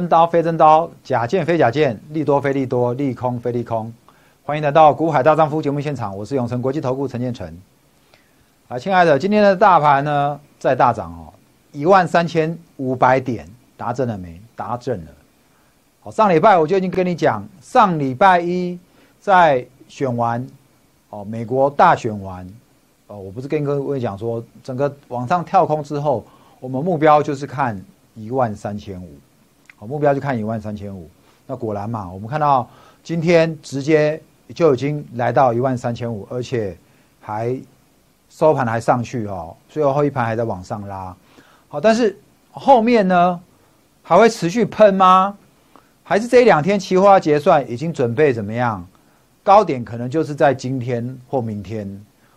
真刀非真刀，假剑非假剑，利多非利多，利空非利空。欢迎来到《股海大丈夫》节目现场，我是永成国际投顾陈建成。啊，亲爱的，今天的大盘呢在大涨哦，一万三千五百点，达阵了没？达阵了。好，上礼拜我就已经跟你讲，上礼拜一在选完哦，美国大选完哦，我不是跟各位讲说，整个往上跳空之后，我们目标就是看一万三千五，好，目标就看一万三千五。那果然嘛，我们看到今天直接就已经来到一万三千五，而且还收盘还上去哦，最后后一盘还在往上拉。好，但是后面呢还会持续喷吗？还是这两天期货结算已经准备怎么样？高点可能就是在今天或明天，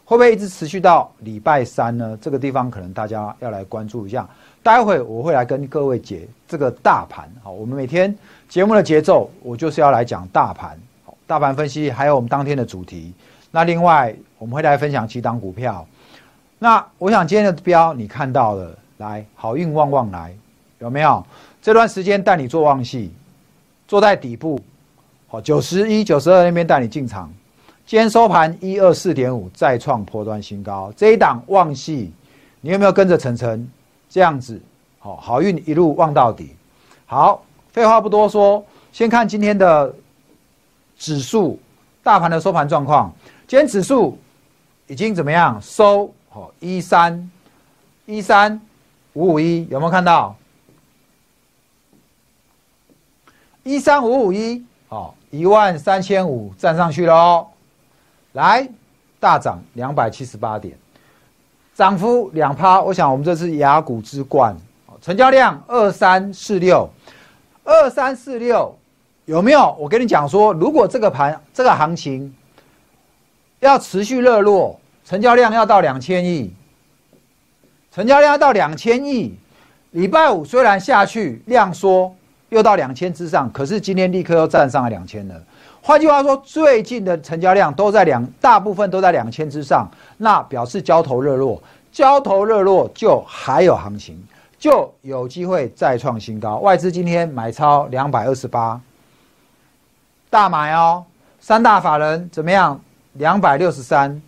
会不会一直持续到礼拜三呢？这个地方可能大家要来关注一下。待会我会来跟各位解这个大盘。好，我们每天节目的节奏，我就是要来讲大盘，好，大盘分析，还有我们当天的主题。那另外我们会来分享几档股票。那我想今天的标你看到了，来好运旺旺来，有没有？这段时间带你做旺戏。坐在底部，好，九十一、九十二那边带你进场。今天收盘一二四点五，再创破端新高。这一档旺系，你有没有跟着晨晨这样子？好，好运一路旺到底。好，废话不多说，先看今天的指数，大盘的收盘状况。今天指数已经怎么样？收好一三一三五五一，有没有看到？一三五五一，好，一万三千五站上去了哦，来大涨两百七十八点，涨幅两趴。我想我们这是雅股之冠，成交量二三四六，二三四六有没有？我跟你讲说，如果这个盘这个行情要持续热络，成交量要到两千亿，成交量要到两千亿，礼拜五虽然下去量缩。又到两千之上，可是今天立刻又站上了两千了。换句话说，最近的成交量都在两，大部分都在两千之上，那表示交投热络，交投热络就还有行情，就有机会再创新高。外资今天买超两百二十八，大买哦，三大法人怎么样？两百六十三，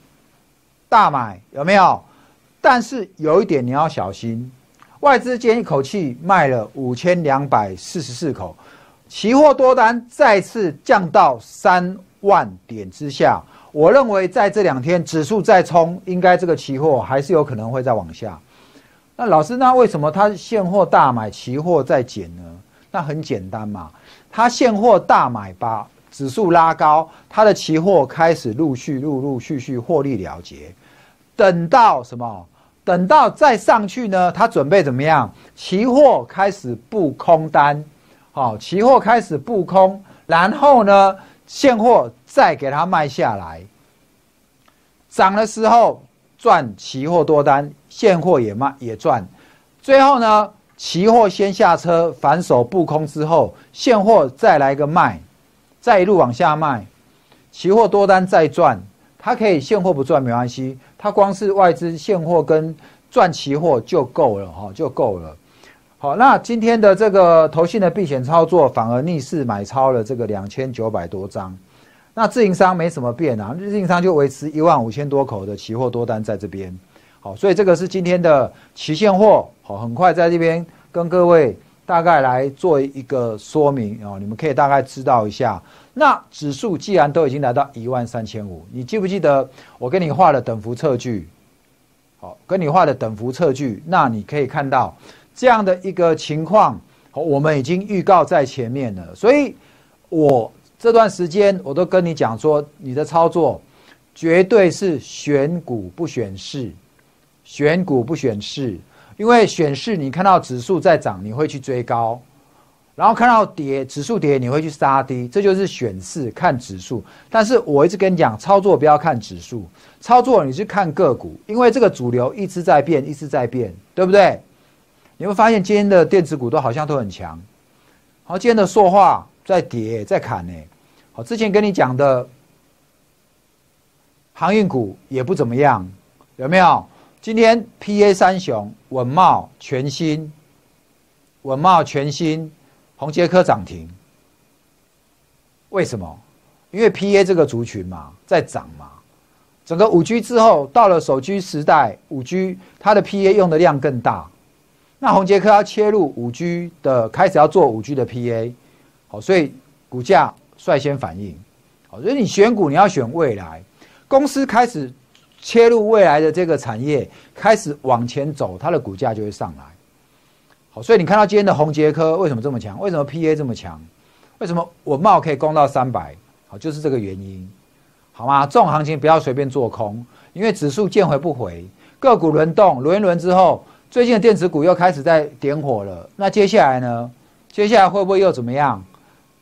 大买有没有？但是有一点你要小心。外资今天一口气卖了五千两百四十四口，期货多单再次降到三万点之下。我认为在这两天指数再冲，应该这个期货还是有可能会再往下。那老师，那为什么他现货大买，期货再减呢？那很简单嘛，他现货大买吧指数拉高，他的期货开始陆续陆陆续续获利了结，等到什么？等到再上去呢，他准备怎么样？期货开始布空单，好，期货开始布空，然后呢，现货再给它卖下来，涨的时候赚期货多单，现货也卖也赚，最后呢，期货先下车反手布空之后，现货再来个卖，再一路往下卖，期货多单再赚。它可以现货不赚没关系，它光是外资现货跟赚期货就够了哈，就够了。好，那今天的这个投信的避险操作反而逆势买超了这个两千九百多张，那自营商没什么变啊，自营商就维持一万五千多口的期货多单在这边。好，所以这个是今天的期现货，好，很快在这边跟各位大概来做一个说明哦，你们可以大概知道一下。那指数既然都已经来到一万三千五，你记不记得我跟你画的等幅测距？好，跟你画的等幅测距，那你可以看到这样的一个情况，我们已经预告在前面了。所以，我这段时间我都跟你讲说，你的操作绝对是选股不选市，选股不选市，因为选市你看到指数在涨，你会去追高。然后看到跌，指数跌，你会去杀低，这就是选市看指数。但是我一直跟你讲，操作不要看指数，操作你去看个股，因为这个主流一直在变，一直在变，对不对？你会发现今天的电子股都好像都很强。好，今天的塑化在跌，在砍呢。好，之前跟你讲的航运股也不怎么样，有没有？今天 P A 三雄稳茂全新，稳茂全新。宏杰科涨停，为什么？因为 P A 这个族群嘛，在涨嘛。整个五 G 之后，到了手机时代，五 G 它的 P A 用的量更大。那宏杰科要切入五 G 的，开始要做五 G 的 P A，好，所以股价率先反应。好，所以你选股你要选未来，公司开始切入未来的这个产业，开始往前走，它的股价就会上来。好，所以你看到今天的宏杰科为什么这么强？为什么 P A 这么强？为什么我帽可以攻到三百？好，就是这个原因，好吗？这种行情不要随便做空，因为指数见回不回，个股轮动轮一轮之后。最近的电子股又开始在点火了，那接下来呢？接下来会不会又怎么样？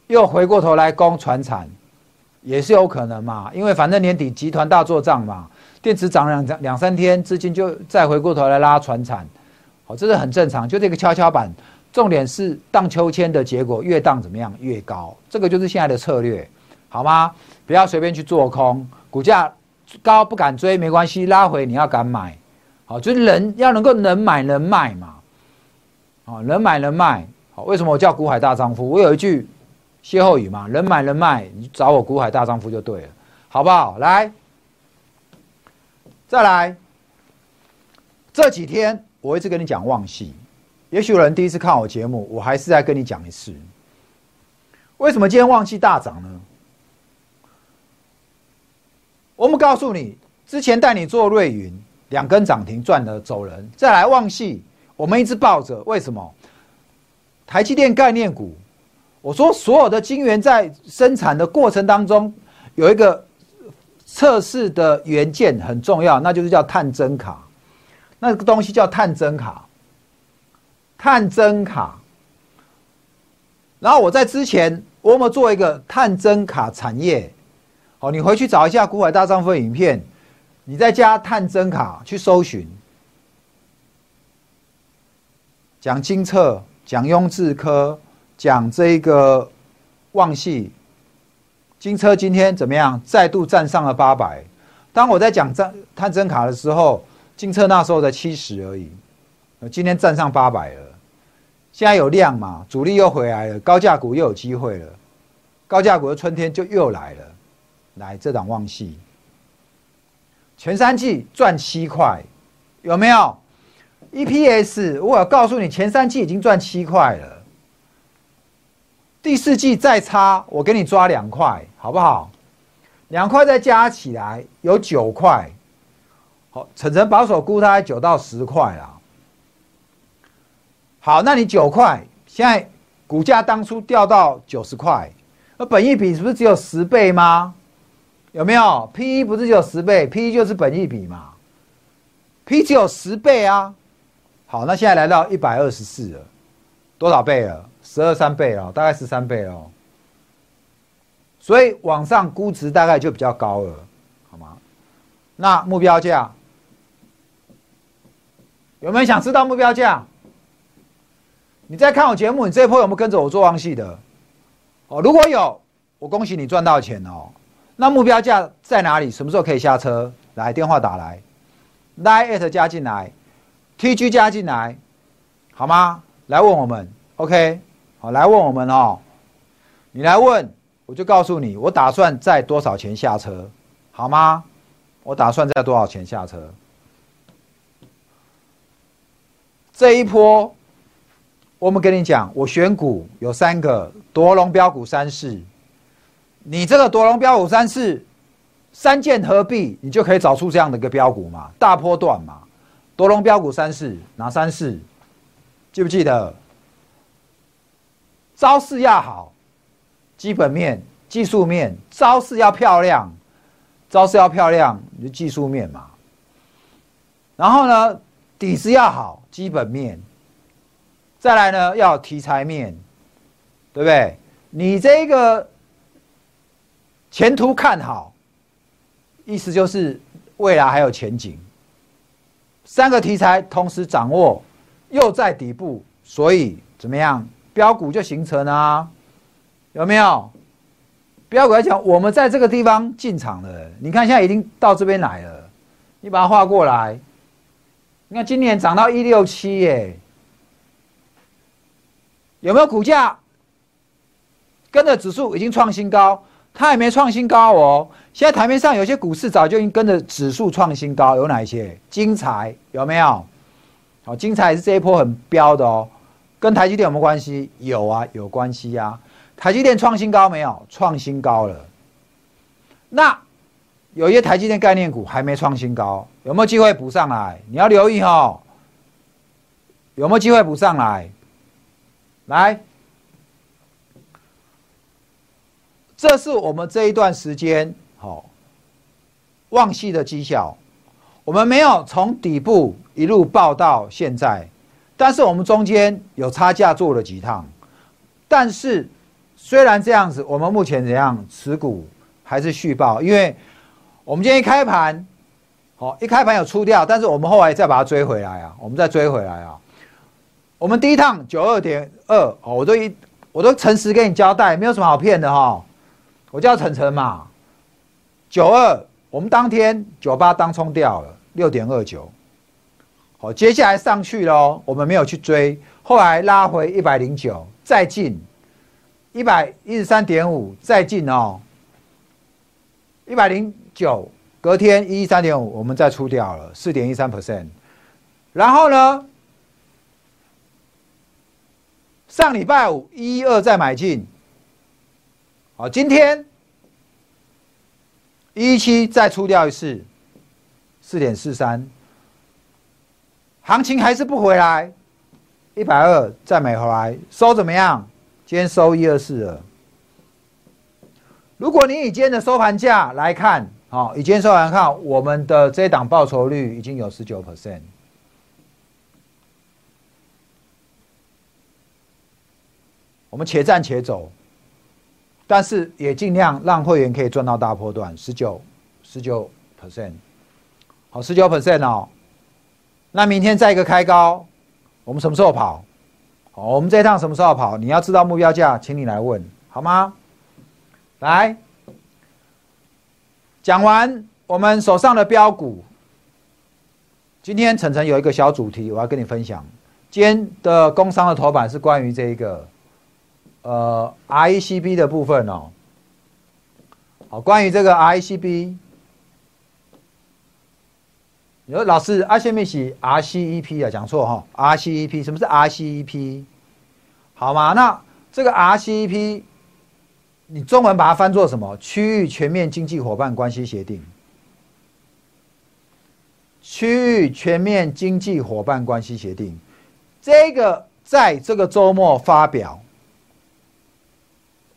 又回过头来攻船产，也是有可能嘛？因为反正年底集团大做账嘛，电子涨两两三天，资金就再回过头来拉船产，好，这是很正常，就这个跷跷板。重点是荡秋千的结果，越荡怎么样？越高，这个就是现在的策略，好吗？不要随便去做空，股价高不敢追没关系，拉回你要敢买。好，就是人要能够能买能卖嘛，哦，能买能卖。好，为什么我叫股海大丈夫？我有一句歇后语嘛，能买能卖，你找我股海大丈夫就对了，好不好？来，再来，这几天我一直跟你讲旺系，也许有人第一次看我节目，我还是再跟你讲一次，为什么今天旺系大涨呢？我们告诉你，之前带你做瑞云。两根涨停赚了走人，再来旺系，我们一直抱着。为什么？台积电概念股，我说所有的晶圆在生产的过程当中，有一个测试的元件很重要，那就是叫探针卡。那个东西叫探针卡，探针卡。然后我在之前，我们做一个探针卡产业。好，你回去找一下《古海大丈夫》影片。你在加探针卡去搜寻，讲金策，讲雍智科，讲这个旺系，金车今天怎么样？再度站上了八百。当我在讲探探针卡的时候，金车那时候才七十而已，今天站上八百了。现在有量嘛？主力又回来了，高价股又有机会了。高价股的春天就又来了。来，这档旺系。前三季赚七块，有没有？EPS 我告诉你，前三季已经赚七块了。第四季再差，我给你抓两块，好不好？两块再加起来有九块。好，晨晨保守估它九到十块啦。好，那你九块，现在股价当初掉到九十块，那本益比是不是只有十倍吗？有没有 P E 不是只有十倍，P E 就是本益比嘛，P 只有十倍啊。好，那现在来到一百二十四了，多少倍了？十二三倍了，大概十三倍了。所以往上估值大概就比较高了，好吗？那目标价有没有想知道目标价？你在看我节目，你这一波有没有跟着我做旺系的？哦，如果有，我恭喜你赚到钱哦。那目标价在哪里？什么时候可以下车？来电话打来，line at 加进来，TG 加进来，好吗？来问我们，OK，好，来问我们哦。你来问，我就告诉你，我打算在多少钱下车，好吗？我打算在多少钱下车？这一波，我们跟你讲，我选股有三个夺龙标股三市。你这个夺龙标五三四三剑合璧，你就可以找出这样的一个标股嘛，大波段嘛，夺龙标股三四哪三四？记不记得？招式要好，基本面、技术面，招式要漂亮，招式要漂亮，你就技术面嘛。然后呢，底子要好，基本面，再来呢要题材面，对不对？你这个。前途看好，意思就是未来还有前景。三个题材同时掌握，又在底部，所以怎么样？标股就形成啊？有没有？标股来讲，我们在这个地方进场了。你看，现在已经到这边来了。你把它画过来。你看，今年涨到一六七耶，有没有股价跟着指数已经创新高，它也没创新高哦。现在台面上有些股市早就已经跟着指数创新高，有哪一些？精彩有没有？好，精彩是这一波很标的哦。跟台积电有没有关系？有啊，有关系呀。台积电创新高没有？创新高了。那有一些台积电概念股还没创新高，有没有机会补上来？你要留意哦。有没有机会补上来？来。这是我们这一段时间好旺系的绩效，我们没有从底部一路报到现在，但是我们中间有差价做了几趟，但是虽然这样子，我们目前怎样持股还是续报，因为我们今天一开盘，好一开盘有出掉，但是我们后来再把它追回来啊，我们再追回来啊，我们第一趟九二点二哦，我都一我都诚实跟你交代，没有什么好骗的哈。我叫晨晨嘛，九二，我们当天九八当冲掉了六点二九，好，接下来上去喽，我们没有去追，后来拉回一百零九，再进一百一十三点五，再进哦，一百零九，隔天一一三点五，我们再出掉了四点一三。percent，然后呢，上礼拜五一一二再买进。好，今天一七再出掉一次，四点四三，行情还是不回来，一百二再买回来，收怎么样？今天收一二四了。如果你以今天的收盘价来看，好，以今天收盘看，我们的这档报酬率已经有十九 percent，我们且战且走。但是也尽量让会员可以赚到大波段，十九十九 percent，好，十九 percent 哦。那明天再一个开高，我们什么时候跑？好，我们这一趟什么时候跑？你要知道目标价，请你来问好吗？来，讲完我们手上的标股，今天晨晨有一个小主题，我要跟你分享。今天的工商的头版是关于这一个。呃，ICB 的部分哦，好，关于这个 ICB，你说老师，阿先面写 RCEP 啊，讲错哈，RCEP 什么是 RCEP？好吗？那这个 RCEP，你中文把它翻作什么？区域全面经济伙伴关系协定，区域全面经济伙伴关系协定，这个在这个周末发表。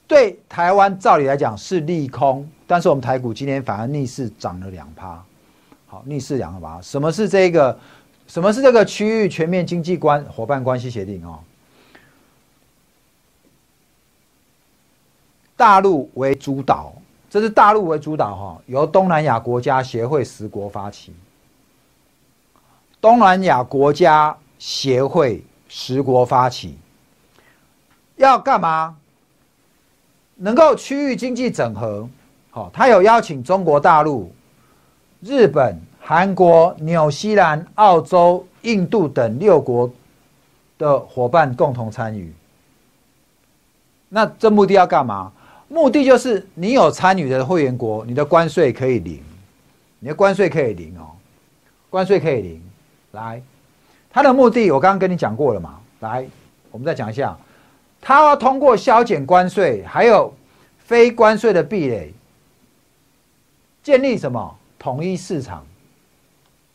对台湾照理来讲是利空，但是我们台股今天反而逆势涨了两趴，好，逆势两趴。什么是这个？什么是这个区域全面经济关伙伴关系协定哦？大陆为主导，这是大陆为主导哈，由东南亚国家协会十国发起。东南亚国家协会十国发起，要干嘛？能够区域经济整合，好，他有邀请中国大陆、日本、韩国、纽西兰、澳洲、印度等六国的伙伴共同参与。那这目的要干嘛？目的就是你有参与的会员国，你的关税可以零，你的关税可以零哦，关税可以零。来，它的目的我刚刚跟你讲过了嘛？来，我们再讲一下。他要通过削减关税，还有非关税的壁垒，建立什么统一市场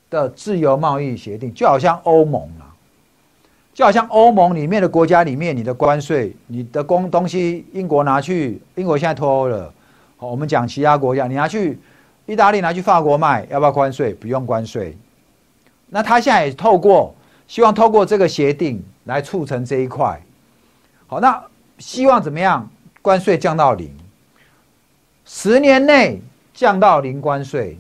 的自由贸易协定，就好像欧盟啊，就好像欧盟里面的国家里面，你的关税，你的工东西，英国拿去，英国现在脱欧了，好，我们讲其他国家，你拿去意大利拿去法国卖，要不要关税？不用关税。那他现在也透过，希望透过这个协定来促成这一块。好，那希望怎么样？关税降到零，十年内降到零关税，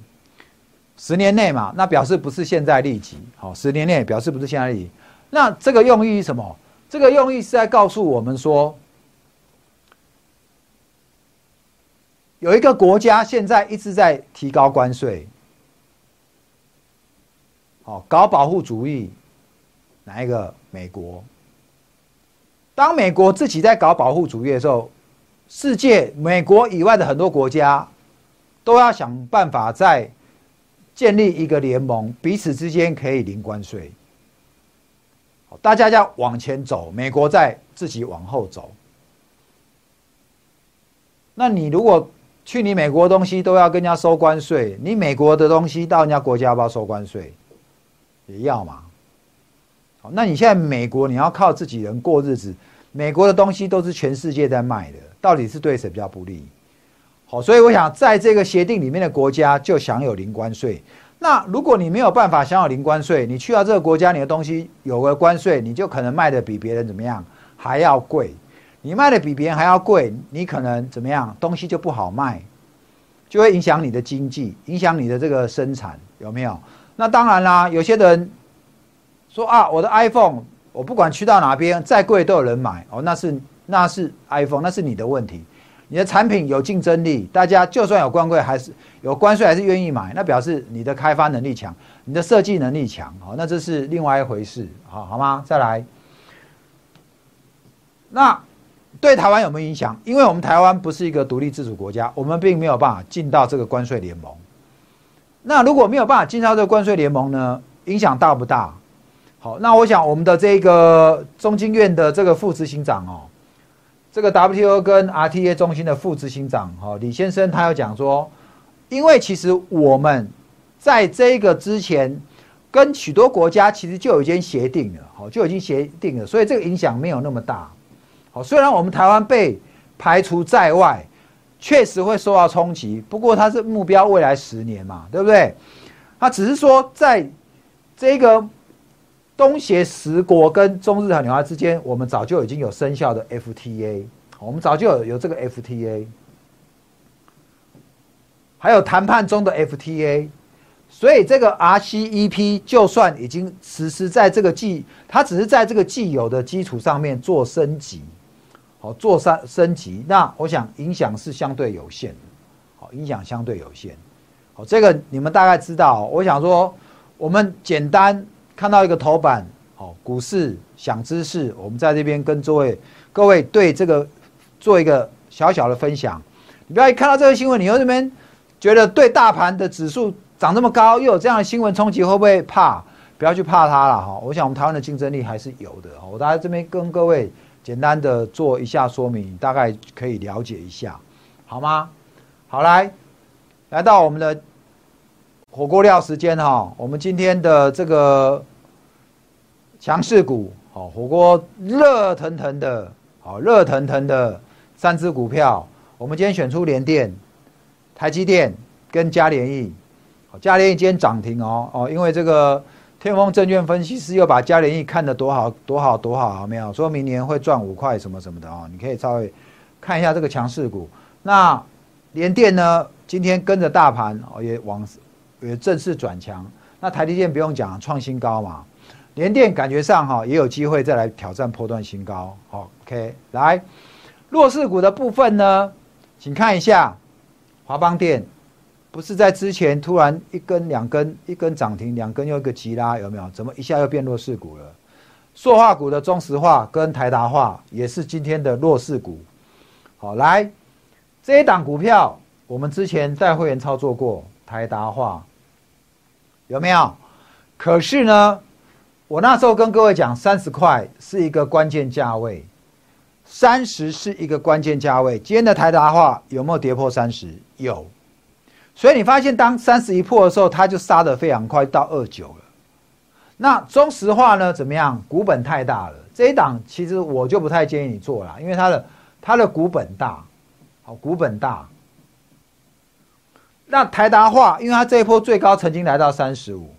十年内嘛，那表示不是现在立即。好，十年内表示不是现在立即。那这个用意是什么？这个用意是在告诉我们说，有一个国家现在一直在提高关税，好，搞保护主义，哪一个？美国。当美国自己在搞保护主义的时候，世界美国以外的很多国家都要想办法在建立一个联盟，彼此之间可以零关税。大家要往前走，美国在自己往后走。那你如果去你美国东西都要跟人家收关税，你美国的东西到人家国家要不要收关税？也要嘛。好，那你现在美国你要靠自己人过日子，美国的东西都是全世界在卖的，到底是对谁比较不利？好，所以我想在这个协定里面的国家就享有零关税。那如果你没有办法享有零关税，你去到这个国家，你的东西有个关税，你就可能卖的比别人怎么样还要贵。你卖的比别人还要贵，你可能怎么样？东西就不好卖，就会影响你的经济，影响你的这个生产，有没有？那当然啦，有些人说啊，我的 iPhone，我不管去到哪边，再贵都有人买哦，那是那是 iPhone，那是你的问题。你的产品有竞争力，大家就算有关税还是有关税还是愿意买，那表示你的开发能力强，你的设计能力强，好，那这是另外一回事，好好吗？再来，那对台湾有没有影响？因为我们台湾不是一个独立自主国家，我们并没有办法进到这个关税联盟。那如果没有办法进到这个关税联盟呢？影响大不大？好，那我想我们的这个中经院的这个副执行长哦。这个 WTO 跟 RTA 中心的副执行长哈李先生，他有讲说，因为其实我们在这个之前跟许多国家其实就已经协定了，好就已经协定了，所以这个影响没有那么大。好，虽然我们台湾被排除在外，确实会受到冲击，不过它是目标未来十年嘛，对不对？它只是说在这个。东协十国跟中日韩纽澳之间，我们早就已经有生效的 FTA，我们早就有有这个 FTA，还有谈判中的 FTA，所以这个 RCEP 就算已经实施在这个既，它只是在这个既有的基础上面做升级，好做升升级，那我想影响是相对有限的，好影响相对有限，好这个你们大概知道，我想说我们简单。看到一个头版，好，股市想知识，我们在这边跟各位各位对这个做一个小小的分享。你不要一看到这个新闻，你又这边觉得对大盘的指数涨这么高，又有这样的新闻冲击，会不会怕？不要去怕它了哈。我想我们台湾的竞争力还是有的。我大概这边跟各位简单的做一下说明，大概可以了解一下，好吗？好，来来到我们的火锅料时间哈，我们今天的这个。强势股，好火锅热腾腾的，好热腾腾的三只股票，我们今天选出联电、台积电跟嘉联益，好嘉联益今天涨停哦哦，因为这个天风证券分析师又把嘉联益看得多好多好多好，没有说明年会赚五块什么什么的哦，你可以稍微看一下这个强势股。那联电呢，今天跟着大盘哦也往也正式转强，那台积电不用讲，创新高嘛。联电感觉上哈也有机会再来挑战破断新高，好，OK，来弱势股的部分呢，请看一下华邦电，不是在之前突然一根两根一根涨停，两根又一个急拉，有没有？怎么一下又变弱势股了？塑化股的中石化跟台达化也是今天的弱势股，好，来这一档股票我们之前在会员操作过，台达化有没有？可是呢？我那时候跟各位讲，三十块是一个关键价位，三十是一个关键价位。今天的台达化有没有跌破三十？有，所以你发现当三十一破的时候，它就杀得非常快，到二九了。那中石化呢？怎么样？股本太大了，这一档其实我就不太建议你做了，因为它的它的股本大，好，股本大。那台达化，因为它这一波最高曾经来到三十五，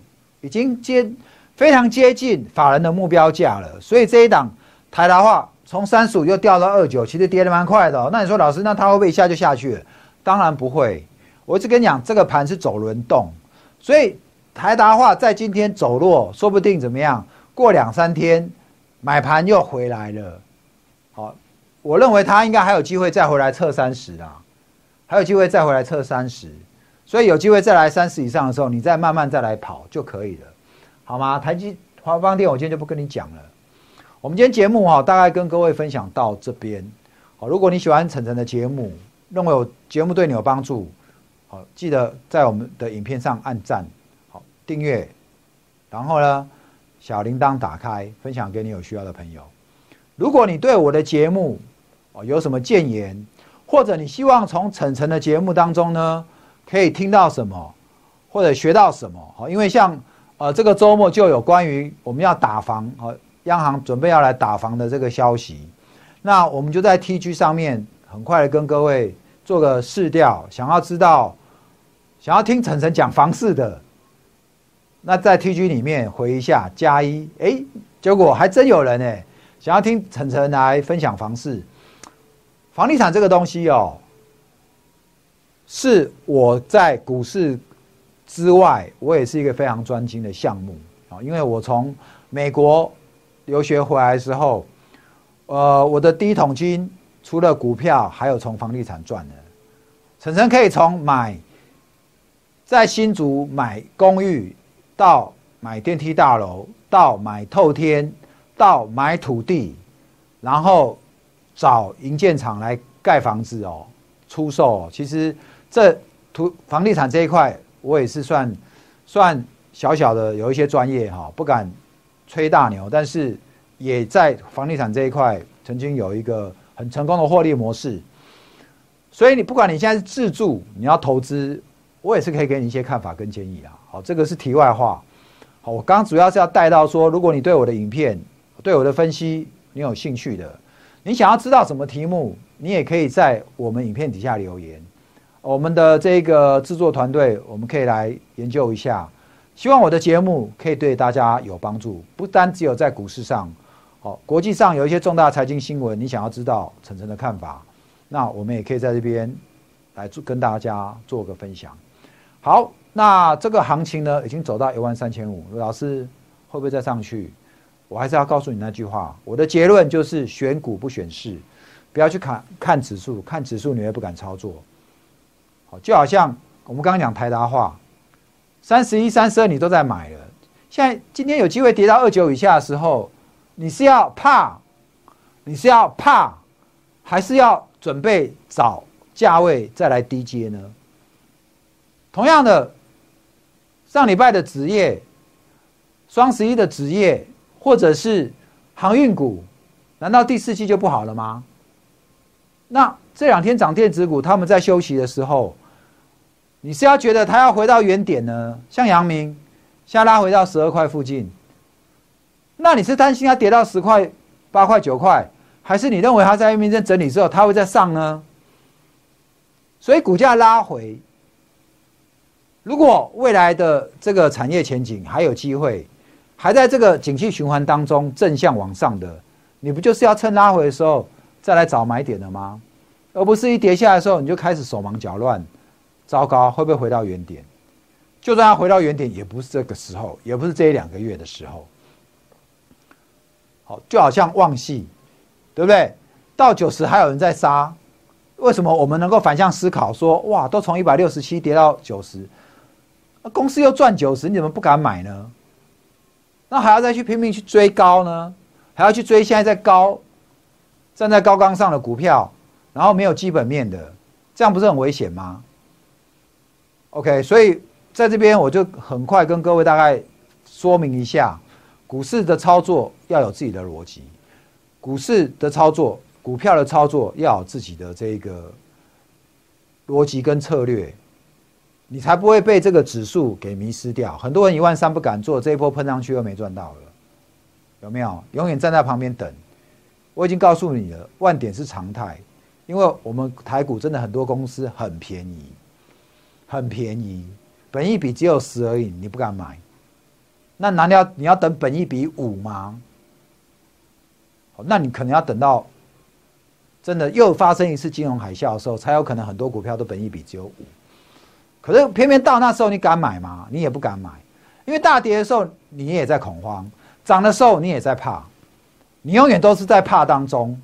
已经接。非常接近法人的目标价了，所以这一档台达化从三十五又掉到二九，其实跌得蛮快的。哦那你说老师，那它会不会一下就下去？当然不会。我一直跟你讲，这个盘是走轮动，所以台达化在今天走弱，说不定怎么样？过两三天买盘又回来了。好，我认为它应该还有机会再回来测三十啊，还有机会再回来测三十，所以有机会再来三十以上的时候，你再慢慢再来跑就可以了。好吗？台积华邦电，我今天就不跟你讲了。我们今天节目哈，大概跟各位分享到这边。好，如果你喜欢晨晨的节目，认为我节目对你有帮助，好，记得在我们的影片上按赞，好，订阅，然后呢，小铃铛打开，分享给你有需要的朋友。如果你对我的节目哦有什么建言，或者你希望从晨晨的节目当中呢，可以听到什么，或者学到什么，好，因为像呃这个周末就有关于我们要打房，和，央行准备要来打房的这个消息。那我们就在 T G 上面很快的跟各位做个试调，想要知道，想要听晨晨讲房事的，那在 T G 里面回一下加一，哎，结果还真有人哎，想要听晨晨来分享房事，房地产这个东西哦，是我在股市之外，我也是一个非常专精的项目啊，因为我从美国留学回来之后。呃，我的第一桶金除了股票，还有从房地产赚的。晨晨可以从买在新竹买公寓，到买电梯大楼，到买透天，到买土地，然后找营建厂来盖房子哦，出售。其实这土房地产这一块，我也是算算小小的有一些专业哈，不敢吹大牛，但是。也在房地产这一块曾经有一个很成功的获利模式，所以你不管你现在是自住，你要投资，我也是可以给你一些看法跟建议啊。好，这个是题外话。好，我刚主要是要带到说，如果你对我的影片、对我的分析你有兴趣的，你想要知道什么题目，你也可以在我们影片底下留言，我们的这个制作团队我们可以来研究一下。希望我的节目可以对大家有帮助，不单只有在股市上。好，国际上有一些重大财经新闻，你想要知道晨晨的看法，那我们也可以在这边来做跟大家做个分享。好，那这个行情呢，已经走到一万三千五，老师会不会再上去？我还是要告诉你那句话，我的结论就是选股不选市，不要去看看指数，看指数你也不敢操作。就好像我们刚刚讲台达化，三十一、三十二你都在买了，现在今天有机会跌到二九以下的时候。你是要怕，你是要怕，还是要准备找价位再来低接呢？同样的，上礼拜的职业、双十一的职业，或者是航运股，难道第四季就不好了吗？那这两天涨电子股，他们在休息的时候，你是要觉得它要回到原点呢？像阳明，下拉回到十二块附近。那你是担心它跌到十块、八块、九块，还是你认为它在明天整理之后它会再上呢？所以股价拉回，如果未来的这个产业前景还有机会，还在这个景气循环当中正向往上的，你不就是要趁拉回的时候再来找买点的吗？而不是一跌下来的时候你就开始手忙脚乱，糟糕，会不会回到原点？就算它回到原点，也不是这个时候，也不是这一两个月的时候。好，就好像旺系，对不对？到九十还有人在杀，为什么我们能够反向思考说，哇，都从一百六十七跌到九十，那公司又赚九十，你怎么不敢买呢？那还要再去拼命去追高呢？还要去追现在在高站在高岗上的股票，然后没有基本面的，这样不是很危险吗？OK，所以在这边我就很快跟各位大概说明一下。股市的操作要有自己的逻辑，股市的操作、股票的操作要有自己的这个逻辑跟策略，你才不会被这个指数给迷失掉。很多人一万三不敢做，这一波喷上去又没赚到了，有没有？永远站在旁边等。我已经告诉你了，万点是常态，因为我们台股真的很多公司很便宜，很便宜，本一比只有十而已，你不敢买。那难道你要等本一比五吗？那你可能要等到真的又发生一次金融海啸的时候，才有可能很多股票都本一比只有五。可是偏偏到那时候你敢买吗？你也不敢买，因为大跌的时候你也在恐慌，涨的时候你也在怕，你永远都是在怕当中。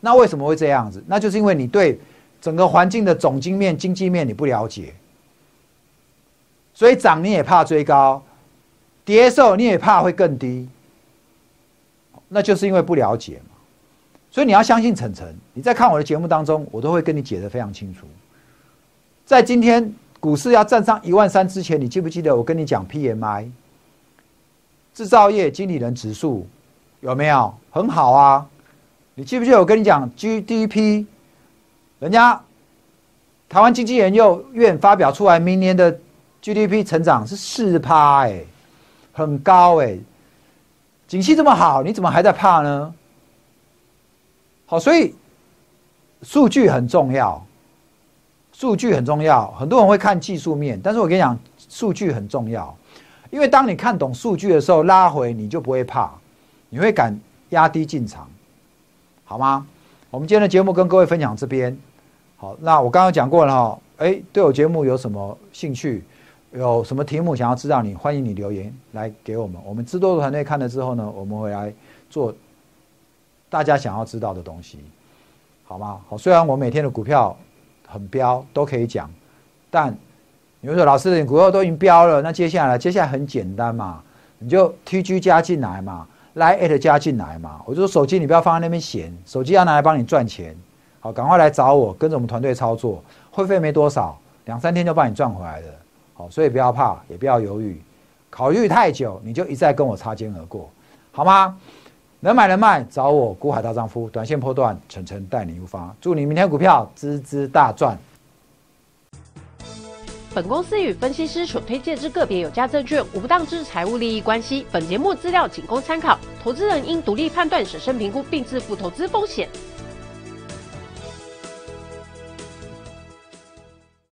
那为什么会这样子？那就是因为你对整个环境的总经面、经济面你不了解，所以涨你也怕追高。跌的时候你也怕会更低，那就是因为不了解嘛。所以你要相信晨晨，你在看我的节目当中，我都会跟你解得非常清楚。在今天股市要站上一万三之前，你记不记得我跟你讲 PMI 制造业经理人指数有没有很好啊？你记不记得我跟你讲 GDP？人家台湾经济研究院发表出来，明年的 GDP 成长是四趴，哎，很高哎，景气这么好，你怎么还在怕呢？好，所以数据很重要，数据很重要。很多人会看技术面，但是我跟你讲，数据很重要，因为当你看懂数据的时候，拉回你就不会怕，你会敢压低进场，好吗？我们今天的节目跟各位分享这边，好，那我刚刚讲过了哈，哎，对我节目有什么兴趣，有什么题目想要知道，你欢迎你留言来给我们，我们制作团队看了之后呢，我们会来做。大家想要知道的东西，好吗？好，虽然我每天的股票很飙，都可以讲，但你说老师，你股票都已经飙了，那接下来接下来很简单嘛，你就 T G 加进来嘛，来 at 加进来嘛。我就说手机你不要放在那边闲，手机要拿来帮你赚钱，好，赶快来找我，跟着我们团队操作，会费没多少，两三天就帮你赚回来的。好，所以不要怕，也不要犹豫，考虑太久你就一再跟我擦肩而过，好吗？能买能卖，找我股海大丈夫，短线破段，晨晨带你入发，祝你明天股票滋滋大赚。本公司与分析师所推荐之个别有价证券无不当之财务利益关系，本节目资料仅供参考，投资人应独立判断、审慎评估并自负投资风险。